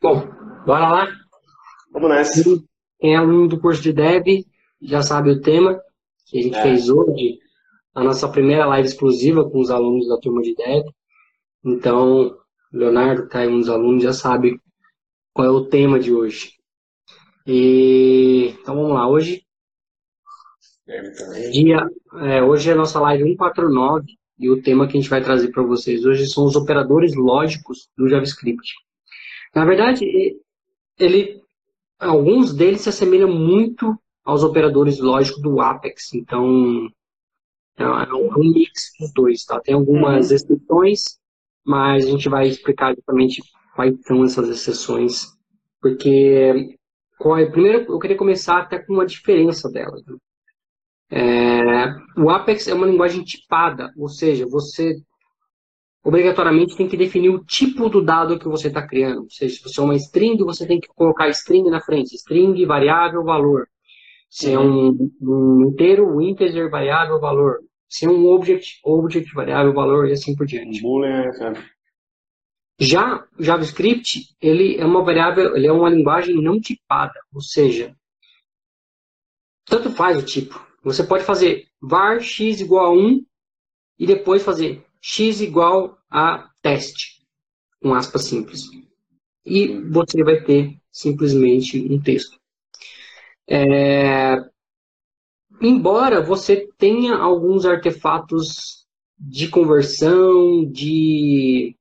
Bom, bora lá? Vamos nessa. Quem é aluno do curso de Dev já sabe o tema que a gente é. fez hoje, a nossa primeira live exclusiva com os alunos da turma de Dev. Então, Leonardo, que aí um dos alunos, já sabe qual é o tema de hoje. E, então vamos lá, hoje dia, é, hoje é a nossa live 149 e o tema que a gente vai trazer para vocês hoje são os operadores lógicos do JavaScript. Na verdade, ele, alguns deles se assemelham muito aos operadores lógicos do Apex. Então, é, é um, é um mix dos dois. Tá? Tem algumas uhum. exceções, mas a gente vai explicar exatamente quais são essas exceções. Porque, primeiro, eu queria começar até com uma diferença delas. Né? É, o Apex é uma linguagem tipada, ou seja, você obrigatoriamente tem que definir o tipo do dado que você está criando. Ou seja, se você é uma string, você tem que colocar string na frente. String, variável, valor. Se é um, um inteiro, integer, variável, valor. Se é um object, object, variável, valor e assim por diante. Boolean, sabe? Já JavaScript, ele é uma variável, ele é uma linguagem não tipada, ou seja, tanto faz o tipo. Você pode fazer var x igual a 1 e depois fazer x igual a teste, com aspas simples. E você vai ter simplesmente um texto. É... Embora você tenha alguns artefatos de conversão, de,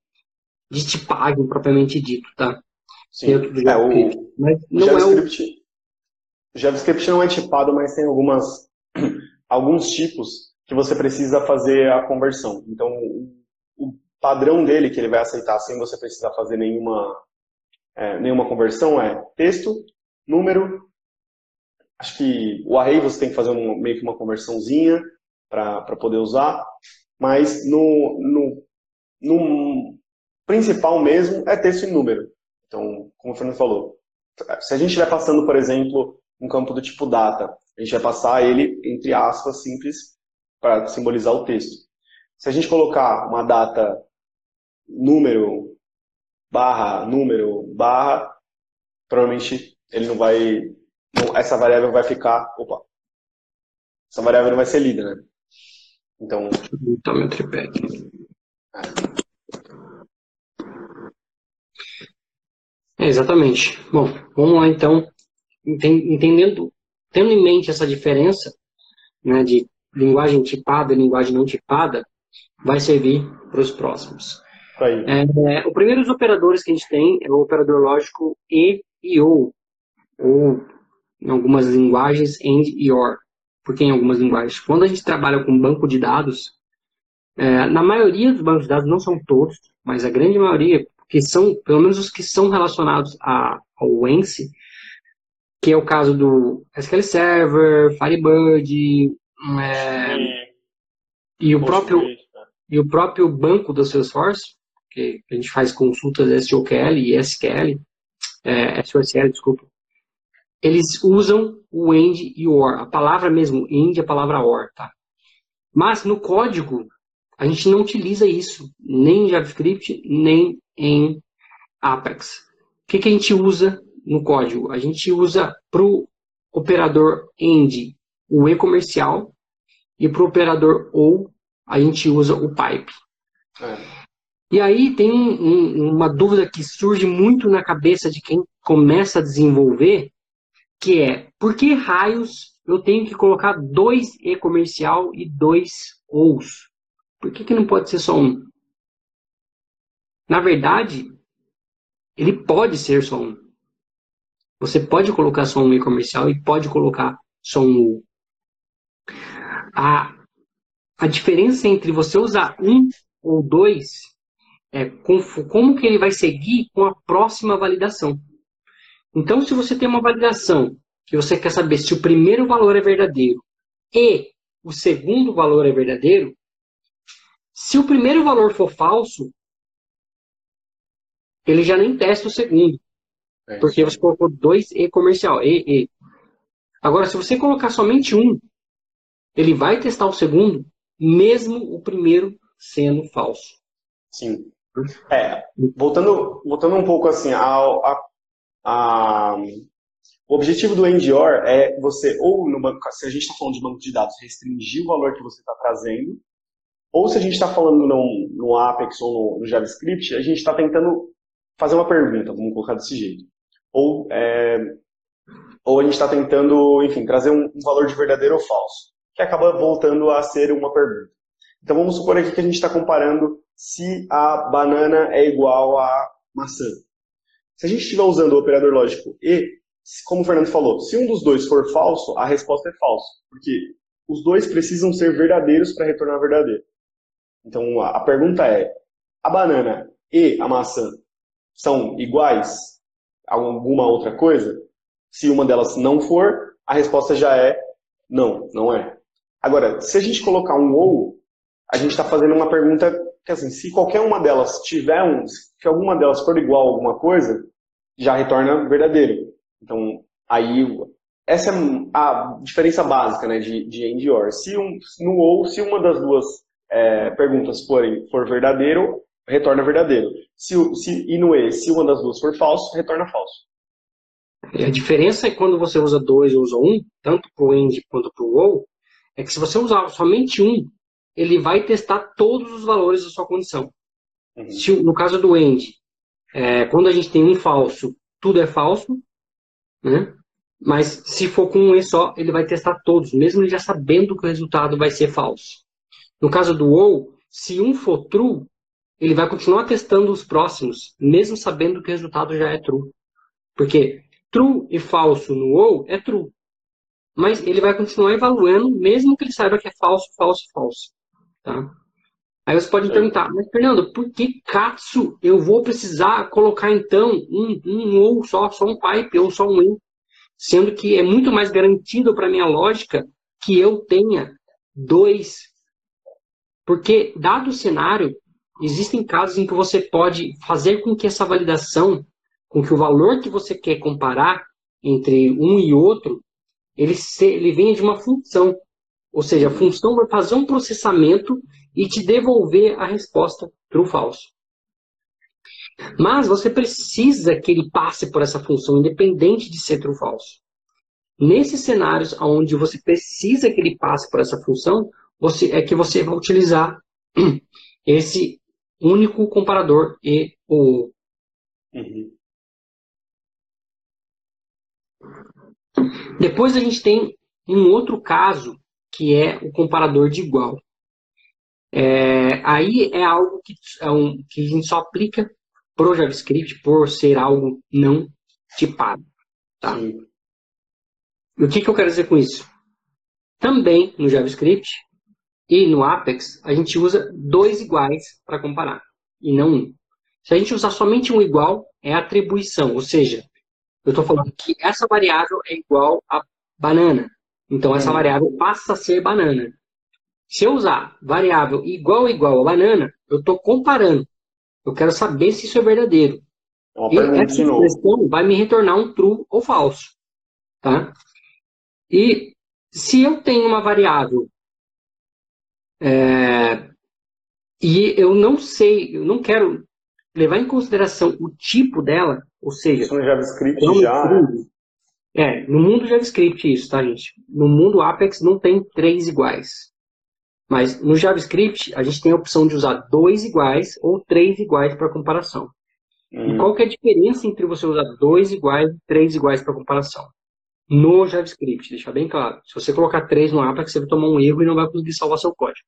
de tipagem propriamente dito, tá? Sim. Dentro do JavaScript. É, o... Mas não JavaScript, é o... JavaScript não é tipado, mas tem algumas, alguns tipos que você precisa fazer a conversão. Então, o padrão dele que ele vai aceitar sem você precisar fazer nenhuma, é, nenhuma conversão é texto, número. Acho que o array você tem que fazer um, meio que uma conversãozinha para poder usar. Mas no, no, no principal mesmo é texto e número. Então, como o Fernando falou, se a gente estiver passando, por exemplo, um campo do tipo data, a gente vai passar ele entre aspas simples para simbolizar o texto. Se a gente colocar uma data número barra número barra, provavelmente ele não vai, essa variável vai ficar, opa, essa variável não vai ser lida, né? Então, então meu tripé aqui. É, exatamente. Bom, vamos lá então, entendendo, tendo em mente essa diferença né, de linguagem tipada e linguagem não tipada, vai servir para os próximos. É, o primeiro dos operadores que a gente tem é o operador lógico e e ou, ou em algumas linguagens and e or, porque em algumas linguagens. Quando a gente trabalha com banco de dados, é, na maioria dos bancos de dados, não são todos, mas a grande maioria, que são, pelo menos os que são relacionados a, ao ENSE, que é o caso do SQL Server, Firebird, é, e o próprio e o próprio banco da Salesforce, que a gente faz consultas SOQL e SQL, é, SOSL, desculpa, eles usam o end e o or. A palavra mesmo, end, a palavra or, tá? Mas no código, a gente não utiliza isso, nem em JavaScript, nem em Apex. O que, que a gente usa no código? A gente usa para o operador end o e comercial e para o operador ou a gente usa o pipe. É. E aí tem um, uma dúvida que surge muito na cabeça de quem começa a desenvolver, que é por que raios eu tenho que colocar dois e comercial e dois ous? Por que, que não pode ser só um? Na verdade, ele pode ser só um. Você pode colocar só um e comercial e pode colocar só um ou. A, a diferença entre você usar um ou dois é com, como que ele vai seguir com a próxima validação. Então, se você tem uma validação que você quer saber se o primeiro valor é verdadeiro e o segundo valor é verdadeiro, se o primeiro valor for falso, ele já nem testa o segundo. É porque você colocou dois E comercial, E, E. Agora, se você colocar somente um, ele vai testar o segundo, mesmo o primeiro sendo falso. Sim. É, voltando, voltando um pouco assim, a, a a, o objetivo do NDOR é você, ou no banco, se a gente está falando de banco de dados, restringir o valor que você está trazendo, ou se a gente está falando no, no, Apex ou no, no JavaScript, a gente está tentando fazer uma pergunta, vamos colocar desse jeito. Ou, é, ou a gente está tentando, enfim, trazer um, um valor de verdadeiro ou falso, que acaba voltando a ser uma pergunta. Então vamos supor aqui que a gente está comparando se a banana é igual a maçã. Se a gente estiver usando o operador lógico e, como o Fernando falou, se um dos dois for falso, a resposta é falso, porque os dois precisam ser verdadeiros para retornar verdadeiro. Então a pergunta é: a banana e a maçã são iguais a alguma outra coisa? Se uma delas não for, a resposta já é não, não é. Agora, se a gente colocar um ou, a gente está fazendo uma pergunta que, assim, se qualquer uma delas tiver um, se alguma delas for igual a alguma coisa, já retorna verdadeiro. Então, aí, essa é a diferença básica, né, de, de AND OR. Se um, no ou, se uma das duas é, perguntas forem, for verdadeiro, retorna verdadeiro. Se, se, e no E, se uma das duas for falso, retorna falso. A diferença é quando você usa dois ou usa um, tanto para o AND quanto para o OU, é que se você usar somente um, ele vai testar todos os valores da sua condição. Uhum. Se, no caso do end, é, quando a gente tem um falso, tudo é falso, né? Mas se for com um E só, ele vai testar todos, mesmo ele já sabendo que o resultado vai ser falso. No caso do ou, se um for true, ele vai continuar testando os próximos, mesmo sabendo que o resultado já é true. Porque true e falso no ou é true. Mas ele vai continuar evaluando, mesmo que ele saiba que é falso, falso, falso. Tá? Aí você pode perguntar, mas Fernando, por que Katsu eu vou precisar colocar então um, um ou só, só um pipe ou só um in? Sendo que é muito mais garantido para minha lógica que eu tenha dois. Porque, dado o cenário, existem casos em que você pode fazer com que essa validação, com que o valor que você quer comparar entre um e outro, ele, se, ele venha de uma função. Ou seja, a função vai fazer um processamento e te devolver a resposta true ou falso. Mas você precisa que ele passe por essa função, independente de ser true ou falso. Nesses cenários onde você precisa que ele passe por essa função, você, é que você vai utilizar esse único comparador e o. Uhum. Depois a gente tem um outro caso que é o comparador de igual. É, aí é algo que, é um, que a gente só aplica para o JavaScript por ser algo não tipado. Tá? E o que, que eu quero dizer com isso? Também no JavaScript e no Apex, a gente usa dois iguais para comparar, e não um. Se a gente usar somente um igual, é atribuição, ou seja, eu estou falando que essa variável é igual a banana. Então, essa variável passa a ser banana. Se eu usar variável igual igual a banana, eu estou comparando. Eu quero saber se isso é verdadeiro. e essa expressão vai me retornar um true ou falso. Tá? E se eu tenho uma variável é, e eu não sei, eu não quero levar em consideração o tipo dela, ou seja, isso no JavaScript já. É, no mundo JavaScript isso, tá, gente? No mundo Apex não tem três iguais. Mas no JavaScript a gente tem a opção de usar dois iguais ou três iguais para comparação. Uhum. E qual que é a diferença entre você usar dois iguais e três iguais para comparação? No JavaScript, deixar bem claro. Se você colocar três no Apex, você vai tomar um erro e não vai conseguir salvar seu código.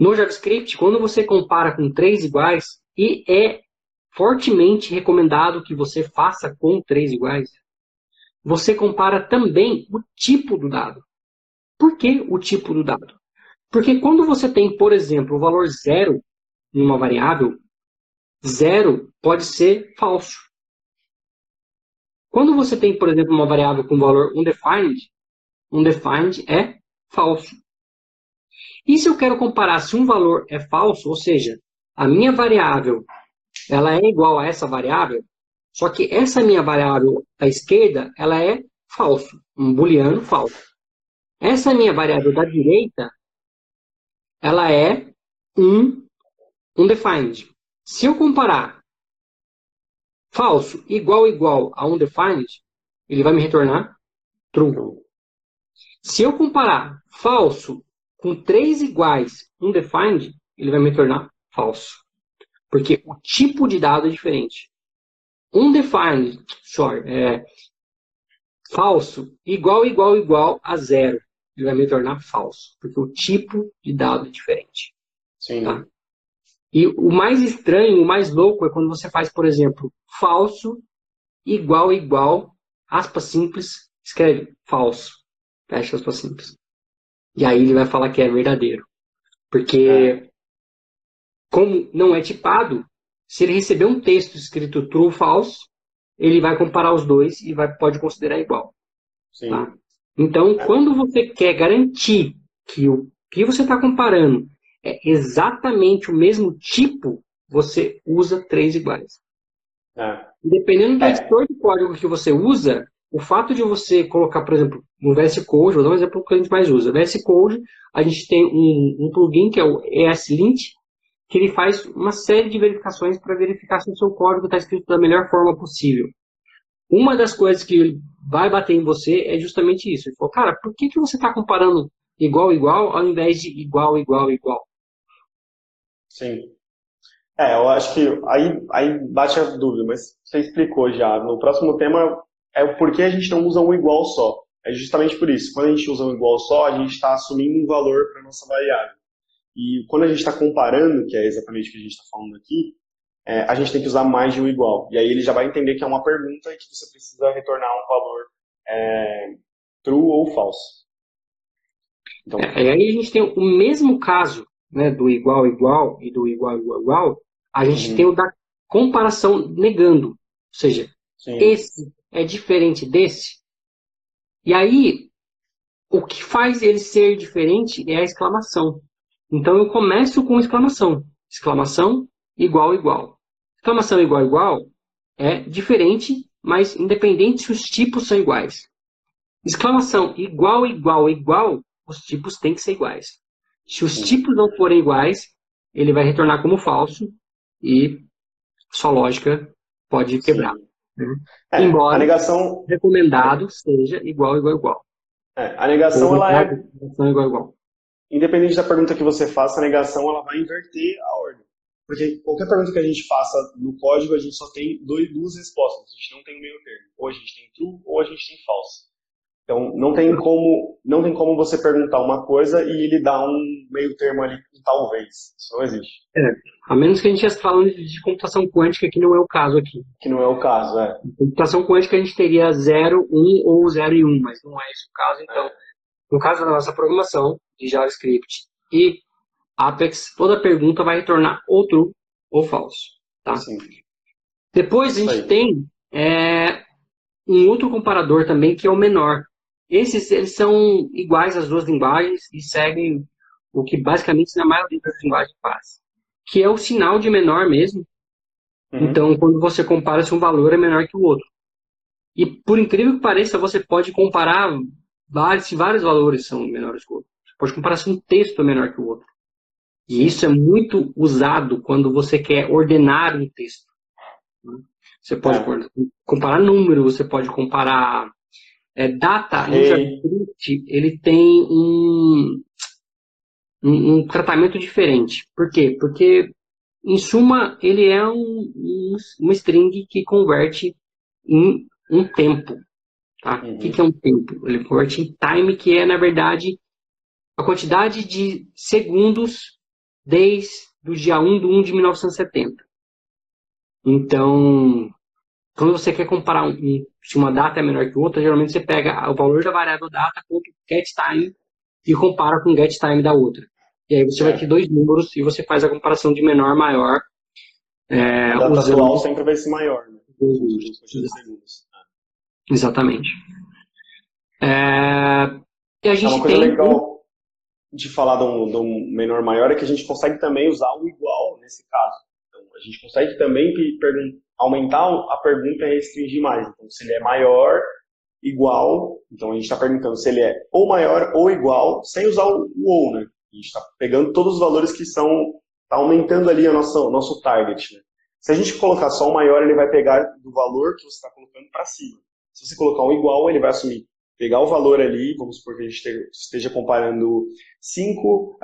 No JavaScript, quando você compara com três iguais, e é fortemente recomendado que você faça com três iguais, você compara também o tipo do dado. Por que o tipo do dado? Porque quando você tem, por exemplo, o valor zero em uma variável, zero pode ser falso. Quando você tem, por exemplo, uma variável com valor undefined, undefined é falso. E se eu quero comparar se um valor é falso, ou seja, a minha variável ela é igual a essa variável, só que essa minha variável da esquerda, ela é falso, um booleano falso. Essa minha variável da direita, ela é um undefined. Se eu comparar falso igual igual a undefined, ele vai me retornar true. Se eu comparar falso com três iguais undefined, ele vai me retornar falso. Porque o tipo de dado é diferente. Undefined, sorry, é falso igual igual igual a zero. Ele vai me tornar falso, porque o tipo de dado é diferente. Sim. Tá? E o mais estranho, o mais louco é quando você faz, por exemplo, falso igual igual, aspas simples, escreve falso, fecha aspas simples. E aí ele vai falar que é verdadeiro. Porque, é. como não é tipado, se ele receber um texto escrito true ou false, ele vai comparar os dois e vai, pode considerar igual. Tá? Então, é. quando você quer garantir que o que você está comparando é exatamente o mesmo tipo, você usa três iguais. É. Dependendo do é. editor de código que você usa, o fato de você colocar, por exemplo, no VS Code, vou dar um exemplo que a gente mais usa. VS Code, a gente tem um, um plugin que é o ESLint, que ele faz uma série de verificações para verificar se o seu código está escrito da melhor forma possível. Uma das coisas que ele vai bater em você é justamente isso. Ele falou, cara, por que, que você está comparando igual, igual, ao invés de igual, igual, igual? Sim. É, eu acho que aí, aí bate a dúvida, mas você explicou já. No próximo tema é o porquê a gente não usa um igual só. É justamente por isso. Quando a gente usa um igual só, a gente está assumindo um valor para nossa variável. E quando a gente está comparando, que é exatamente o que a gente está falando aqui, é, a gente tem que usar mais de um igual. E aí ele já vai entender que é uma pergunta e que você precisa retornar um valor é, true ou false. Então, é, aí a gente tem o mesmo caso né, do igual igual e do igual igual igual, a gente uhum. tem o da comparação negando. Ou seja, Sim. esse é diferente desse. E aí, o que faz ele ser diferente é a exclamação. Então eu começo com exclamação. Exclamação igual igual. Exclamação igual igual é diferente, mas independente se os tipos são iguais. Exclamação igual igual igual, os tipos têm que ser iguais. Se os tipos não forem iguais, ele vai retornar como falso e sua lógica pode quebrar. Né? É, Embora a negação recomendado seja igual, igual, igual. É, a negação ela é negação igual, igual. Independente da pergunta que você faça, a negação ela vai inverter a ordem. Porque qualquer pergunta que a gente faça no código, a gente só tem dois, duas respostas. A gente não tem meio termo. Ou a gente tem true ou a gente tem false. Então, não tem como, não tem como você perguntar uma coisa e ele dar um meio termo ali, talvez. Isso não existe. É, a menos que a gente estivesse falando de computação quântica, que não é o caso aqui. Que não é o caso, é. computação quântica a gente teria 0, 1 ou 0 e 1, mas não é esse o caso. Então, é. no caso da nossa programação de JavaScript e Apex, toda pergunta vai retornar ou true ou falso. Tá? Sim. Depois a gente tem é, um outro comparador também, que é o menor. Esses eles são iguais às duas linguagens e seguem o que basicamente na maioria das linguagens faz, que é o sinal de menor mesmo. Uhum. Então, quando você compara se um valor é menor que o outro. E por incrível que pareça, você pode comparar vários, se vários valores são menores que o outro. Você pode comparar se um texto é menor que o outro. E isso é muito usado quando você quer ordenar um texto. Você pode é. comparar número, você pode comparar é, data no JavaScript, ele tem um, um, um, tratamento diferente. Por quê? Porque, em suma, ele é um, um, uma string que converte em um tempo. Tá? Uhum. O que, que é um tempo? Ele converte em time, que é, na verdade, a quantidade de segundos desde o dia 1 de 1 de 1970. Então, quando você quer comparar um, se uma data é menor que outra, geralmente você pega o valor da variável data com o getTime e compara com o getTime da outra. E aí você é. vai ter dois números e você faz a comparação de menor a maior. É, a data usando... atual sempre vai ser maior. Né? Exatamente. É... E a gente é uma coisa tem... legal de falar de um, de um menor maior é que a gente consegue também usar o igual nesse caso. A gente consegue também aumentar a pergunta é restringir mais. Então, se ele é maior, igual, então a gente está perguntando se ele é ou maior ou igual, sem usar o ou, né? A gente está pegando todos os valores que são, está aumentando ali o nosso, nosso target, né? Se a gente colocar só o maior, ele vai pegar do valor que você está colocando para cima. Se você colocar um igual, ele vai assumir, pegar o valor ali, vamos supor que a gente esteja comparando 5,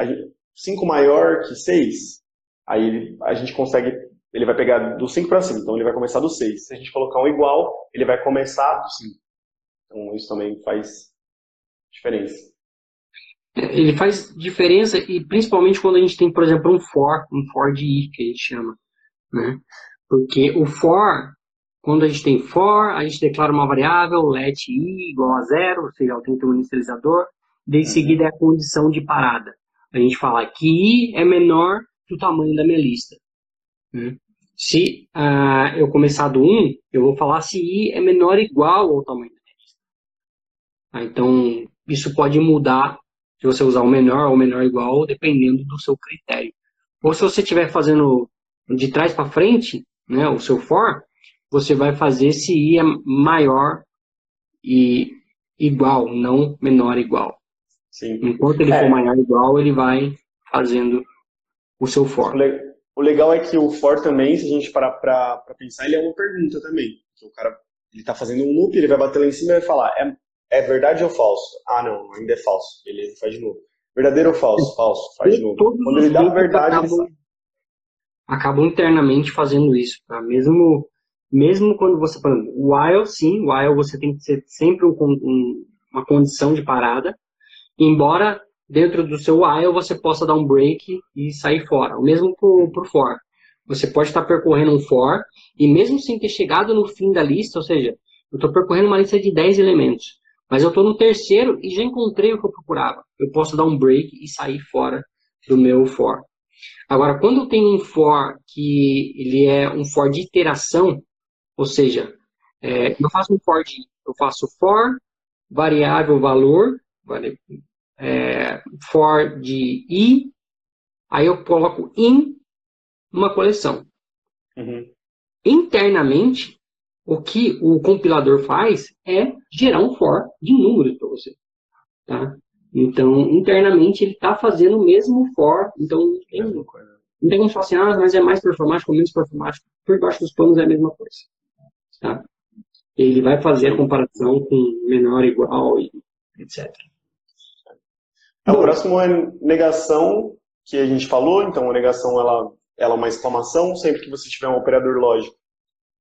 5 maior que 6, aí a gente consegue, ele vai pegar do 5 para cima, então ele vai começar do 6. Se a gente colocar um igual, ele vai começar do 5. Então isso também faz diferença. Ele faz diferença e principalmente quando a gente tem, por exemplo, um for, um for de i que a gente chama, né? Porque o for, quando a gente tem for, a gente declara uma variável let i igual a zero, ou seja, ela tem que ter um inicializador, de uhum. seguida é a condição de parada. A gente fala que i é menor que o tamanho da minha lista. Né? Se uh, eu começar do 1, eu vou falar se i é menor ou igual ao tamanho da lista. Ah, então, isso pode mudar se você usar o menor ou menor igual, dependendo do seu critério. Ou se você estiver fazendo de trás para frente, né, o seu for, você vai fazer se i é maior e igual, não menor igual. Sim. Enquanto ele é. for maior igual, ele vai fazendo o seu for. O legal é que o for também, se a gente parar para pensar, ele é uma pergunta também. o cara ele está fazendo um loop, ele vai bater lá em cima e vai falar, é, é verdade ou falso? Ah, não, ainda é falso. Beleza, faz de novo. Verdadeiro ou falso? Falso, faz de novo. Quando ele dá a verdade, acabam, ele acabam internamente fazendo isso. Tá? Mesmo, mesmo quando você, exemplo, while, sim, while você tem que ser sempre um, um, uma condição de parada, embora dentro do seu while você possa dar um break e sair fora. O mesmo para o for. Você pode estar percorrendo um for e mesmo sem ter chegado no fim da lista, ou seja, eu estou percorrendo uma lista de 10 elementos. Mas eu estou no terceiro e já encontrei o que eu procurava. Eu posso dar um break e sair fora do meu for. Agora, quando eu tenho um for que ele é um for de iteração, ou seja, é, eu faço um for de, eu faço for variável valor, é, for de i, aí eu coloco in uma coleção. Uhum. Internamente, o que o compilador faz é gerar um for de números para você. Tá? Então, internamente, ele está fazendo o mesmo for. Então, não tem, não tem como falar assim, ah, mas é mais performático ou menos performático. Por baixo dos panos é a mesma coisa. Tá? Ele vai fazer a comparação com menor, igual, e etc. É, o próximo é negação, que a gente falou. Então, a negação ela, ela é uma exclamação. Sempre que você tiver um operador lógico,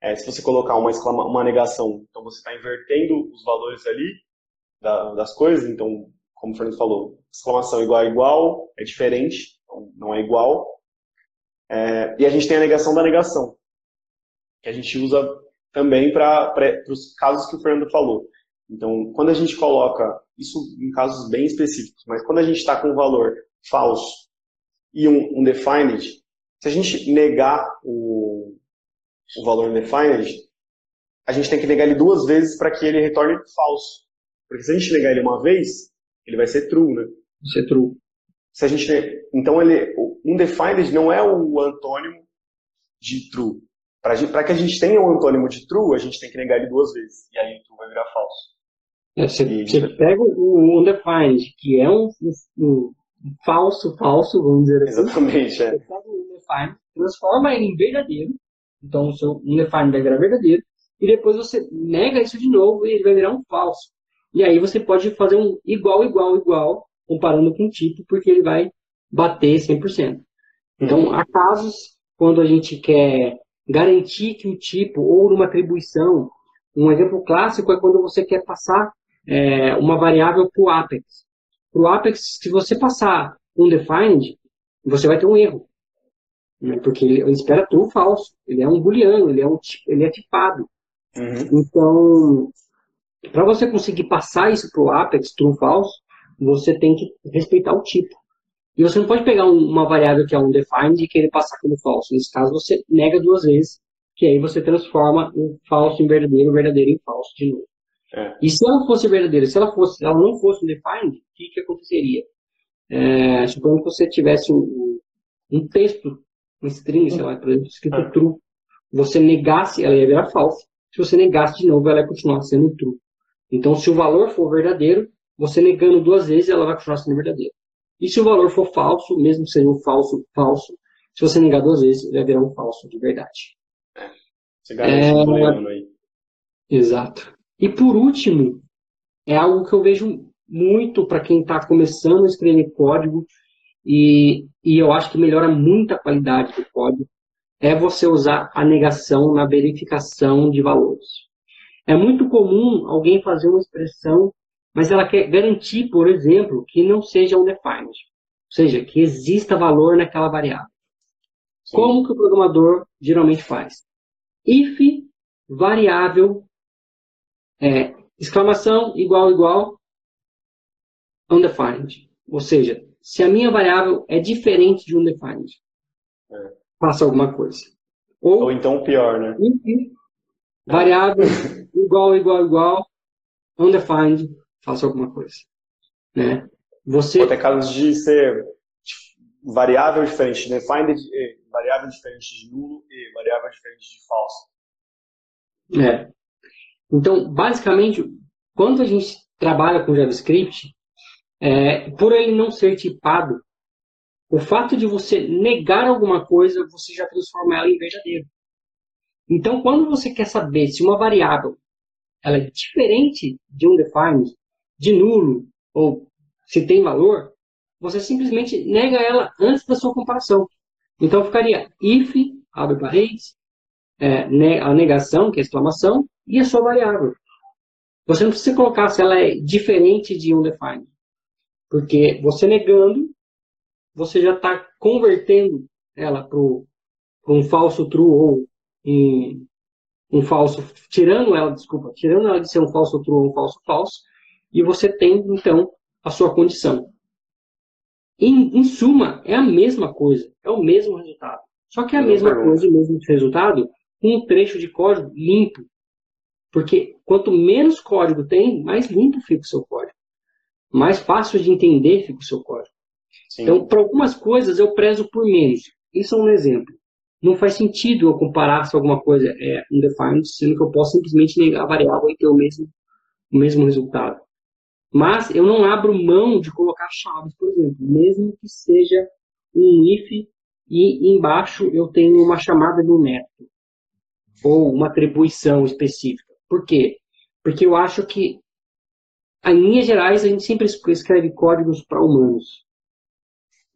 é, se você colocar uma, exclama, uma negação, então você está invertendo os valores ali da, das coisas. Então, como o Fernando falou, exclamação igual a igual é diferente, então não é igual. É, e a gente tem a negação da negação, que a gente usa também para os casos que o Fernando falou. Então, quando a gente coloca, isso em casos bem específicos, mas quando a gente está com um valor falso e um, um defined, se a gente negar o, o valor undefined, a gente tem que negar ele duas vezes para que ele retorne falso. Porque se a gente negar ele uma vez, ele vai ser true, né? Vai ser true. Se a gente, então, ele, undefined não é o antônimo de true. Para que a gente tenha o um antônimo de true, a gente tem que negar ele duas vezes. E aí o true vai virar falso. É, você, e, você pega o undefined, que é um, um, um, falso falso, vamos dizer assim. Exatamente, é. Você pega o undefined, transforma ele em verdadeiro, então o seu undefined vai virar verdadeiro. E depois você nega isso de novo e ele vai virar um falso. E aí você pode fazer um igual, igual, igual, comparando com o tipo, porque ele vai bater 100%. Então, há casos quando a gente quer garantir que o tipo, ou numa atribuição, um exemplo clássico é quando você quer passar é, uma variável para o Apex. Para o Apex, se você passar undefined, você vai ter um erro né? porque ele espera true falso. Ele é um booleano, ele é, um, ele é tipado. Uhum. Então, para você conseguir passar isso para o Apex, true falso, você tem que respeitar o tipo. E você não pode pegar um, uma variável que é undefined e querer passar como falso. Nesse caso, você nega duas vezes, que aí você transforma um falso em verdadeiro, verdadeiro em falso de novo. É. E se ela fosse verdadeira, se ela, fosse, se ela não fosse undefined, o que, que aconteceria? É, supondo que você tivesse um, um texto um string, sei lá, por exemplo, escrito ah. true, você negasse, ela ia virar falsa. Se você negasse de novo, ela ia continuar sendo true. Então, se o valor for verdadeiro, você negando duas vezes, ela vai continuar sendo verdadeira. E se o valor for falso, mesmo que seja um falso falso, se você negar duas vezes, ele vai virar um falso de verdade. É, você garante é... um aí. Exato. E por último, é algo que eu vejo muito para quem está começando a escrever código e, e eu acho que melhora muito a qualidade do código, é você usar a negação na verificação de valores. É muito comum alguém fazer uma expressão, mas ela quer garantir, por exemplo, que não seja undefined, ou seja, que exista valor naquela variável. Sim. Como que o programador geralmente faz? If variável é, exclamação igual igual undefined. Ou seja, se a minha variável é diferente de undefined, é. faça alguma coisa. Ou, Ou então pior, né? variável igual igual igual undefined, faça alguma coisa. Né? Você... Pode ter casos de ser variável diferente de defined, variável diferente de nulo e variável diferente de falso. É. Então, basicamente, quando a gente trabalha com JavaScript, é, por ele não ser tipado, o fato de você negar alguma coisa, você já transforma ela em verdadeiro. Então, quando você quer saber se uma variável ela é diferente de um defined, de nulo, ou se tem valor, você simplesmente nega ela antes da sua comparação. Então, ficaria if, abre parênteses, é, a negação, que é exclamação, e a sua variável. Você não precisa colocar se ela é diferente de undefined. Porque você negando, você já está convertendo ela para um falso true ou um, um falso, tirando ela, desculpa, tirando ela de ser um falso true ou um falso falso, e você tem, então, a sua condição. Em, em suma, é a mesma coisa, é o mesmo resultado. Só que é a mesma coisa, o mesmo resultado, com um trecho de código limpo. Porque quanto menos código tem, mais limpo fica o seu código. Mais fácil de entender fica o seu código. Sim. Então, para algumas coisas, eu prezo por menos. Isso é um exemplo. Não faz sentido eu comparar se alguma coisa é undefined, sendo que eu posso simplesmente negar a variável e ter o mesmo, o mesmo resultado. Mas eu não abro mão de colocar chaves, por exemplo, mesmo que seja um if e embaixo eu tenho uma chamada do método ou uma atribuição específica. Por quê? Porque eu acho que, em linhas gerais, a gente sempre escreve códigos para humanos.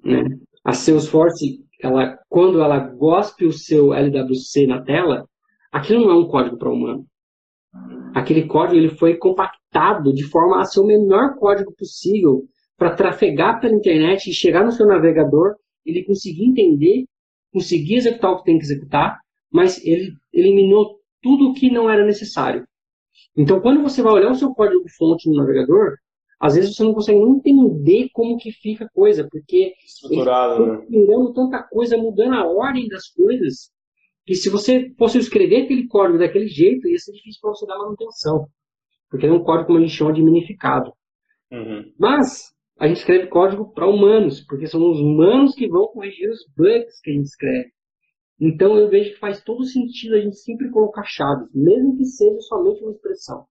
Né? A Salesforce, ela, quando ela gospe o seu LWC na tela, aquilo não é um código para humano. Aquele código ele foi compactado de forma a ser o menor código possível para trafegar pela internet e chegar no seu navegador, ele conseguir entender, conseguir executar o que tem que executar, mas ele eliminou tudo o que não era necessário. Então, quando você vai olhar o seu código-fonte no navegador, às vezes você não consegue nem entender como que fica a coisa, porque estruturado, né? tanta coisa, mudando a ordem das coisas, que se você fosse escrever aquele código daquele jeito, ia ser difícil para você dar manutenção, porque é um código, como a gente chama, de minificado. Uhum. Mas a gente escreve código para humanos, porque são os humanos que vão corrigir os bugs que a gente escreve. Então eu vejo que faz todo sentido a gente sempre colocar chaves, mesmo que seja somente uma expressão.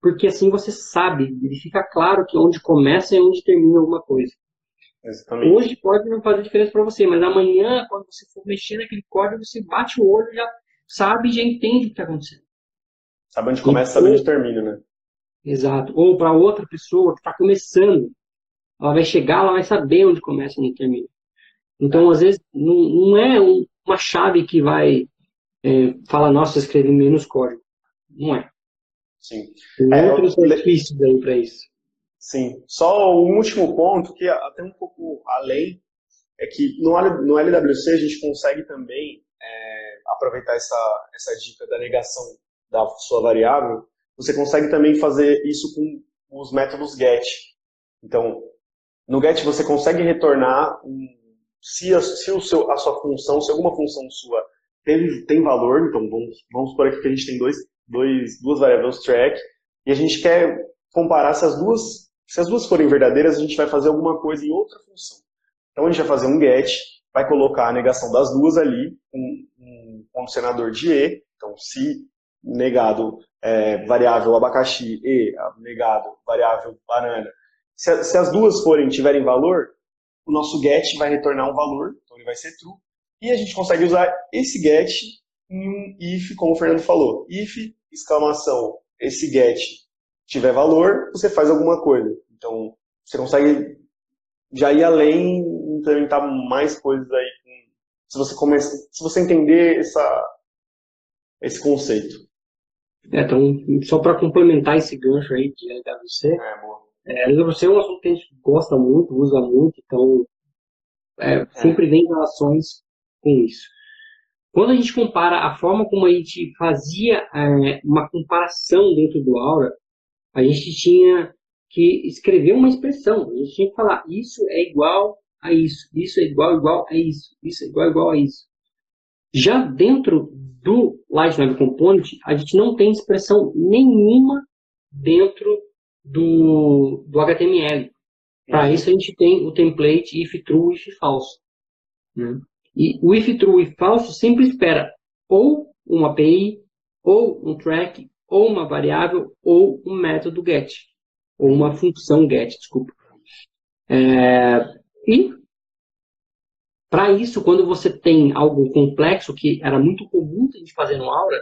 Porque assim você sabe, ele fica claro que onde começa e onde termina alguma coisa. Exatamente. Hoje pode não fazer diferença para você, mas amanhã, quando você for mexer naquele código, você bate o olho, já sabe, já entende o que está acontecendo. Sabe onde começa, sabe onde termina, né? Exato. Ou para outra pessoa que está começando, ela vai chegar, ela vai saber onde começa e onde termina. Então, às vezes, não, não é um, uma chave que vai é, falar, nossa, escrevi menos código. Não é. Sim. Tem é, outros benefícios aí para isso. Sim. Só o último ponto, que até um pouco além, é que no, no LWC a gente consegue também é, aproveitar essa, essa dica da negação da sua variável. Você consegue também fazer isso com os métodos get. Então, no get você consegue retornar um se, a, se o seu, a sua função, se alguma função sua tem, tem valor, então vamos, vamos por aqui que a gente tem dois, dois, duas variáveis track, e a gente quer comparar se as duas, se as duas forem verdadeiras, a gente vai fazer alguma coisa em outra função. Então a gente vai fazer um get, vai colocar a negação das duas ali, um, um condicionador de e, então se negado é, variável abacaxi e negado variável banana, se, se as duas forem tiverem valor, o nosso get vai retornar um valor, então ele vai ser true, e a gente consegue usar esse get em um if, como o Fernando falou. If, exclamação, esse get tiver valor, você faz alguma coisa. Então, você consegue já ir além, implementar mais coisas aí. Se você começa, se você entender essa, esse conceito. É, então, só para complementar esse gancho aí de LWC, é, boa. É, LWC é um assunto que a gente gosta muito, usa muito, então é, é. sempre vem relações com isso. Quando a gente compara a forma como a gente fazia é, uma comparação dentro do Aura, a gente tinha que escrever uma expressão, a gente tinha que falar isso é igual a isso, isso é igual igual a isso, isso é igual igual a isso. Já dentro do Light Web Component, a gente não tem expressão nenhuma dentro do, do HTML. Para isso a gente tem o template if true, if false. Né? E o if true e false sempre espera ou uma API, ou um track, ou uma variável, ou um método get. Ou uma função get, desculpa. É, e para isso, quando você tem algo complexo, que era muito comum a gente fazer no Aura,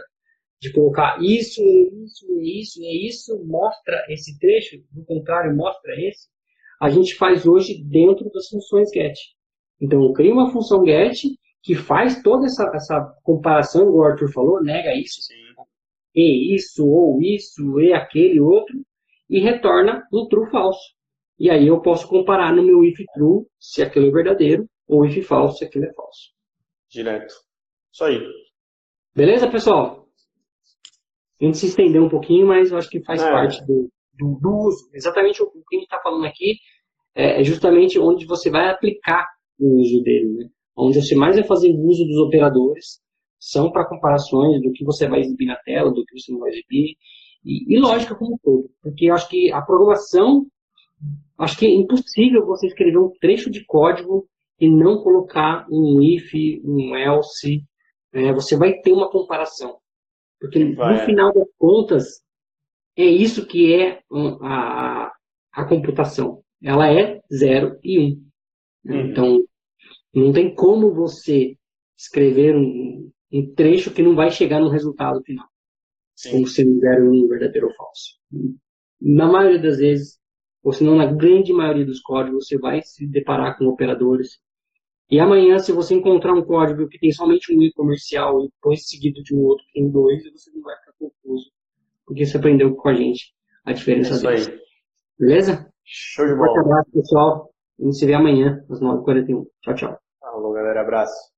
de colocar isso, isso, isso e isso, mostra esse trecho, do contrário, mostra esse, a gente faz hoje dentro das funções get. Então, eu crio uma função get que faz toda essa, essa comparação, como o Arthur falou, nega isso, Sim. e isso, ou isso, e aquele outro, e retorna o true falso. E aí eu posso comparar no meu if true se aquilo é verdadeiro, ou if falso se aquilo é falso. Direto. Isso aí. Beleza, pessoal? A gente se estendeu um pouquinho, mas eu acho que faz é. parte do, do, do, uso. Exatamente o que a gente está falando aqui é, é justamente onde você vai aplicar o uso dele. Né? Onde você mais vai fazer uso dos operadores são para comparações do que você vai exibir na tela, do que você não vai exibir, e, e lógica como um todo. Porque eu acho que a programação, acho que é impossível você escrever um trecho de código e não colocar um if, um else, é, você vai ter uma comparação. Porque no final das contas, é isso que é a, a computação. Ela é 0 e 1. Um. Uhum. Então, não tem como você escrever um, um, trecho que não vai chegar no resultado final. Sim. Como sendo 0 e 1, um, verdadeiro ou falso. Na maioria das vezes, ou se não na grande maioria dos códigos, você vai se deparar com operadores e amanhã, se você encontrar um código que tem somente um i comercial e depois seguido de um outro que tem dois, você não vai ficar confuso. Porque você aprendeu com a gente a diferença é deles. Aí. Beleza? Show de bola. Um abraço, pessoal. A gente se vê amanhã, às 9h41. Tchau, tchau. Alô, galera. Abraço.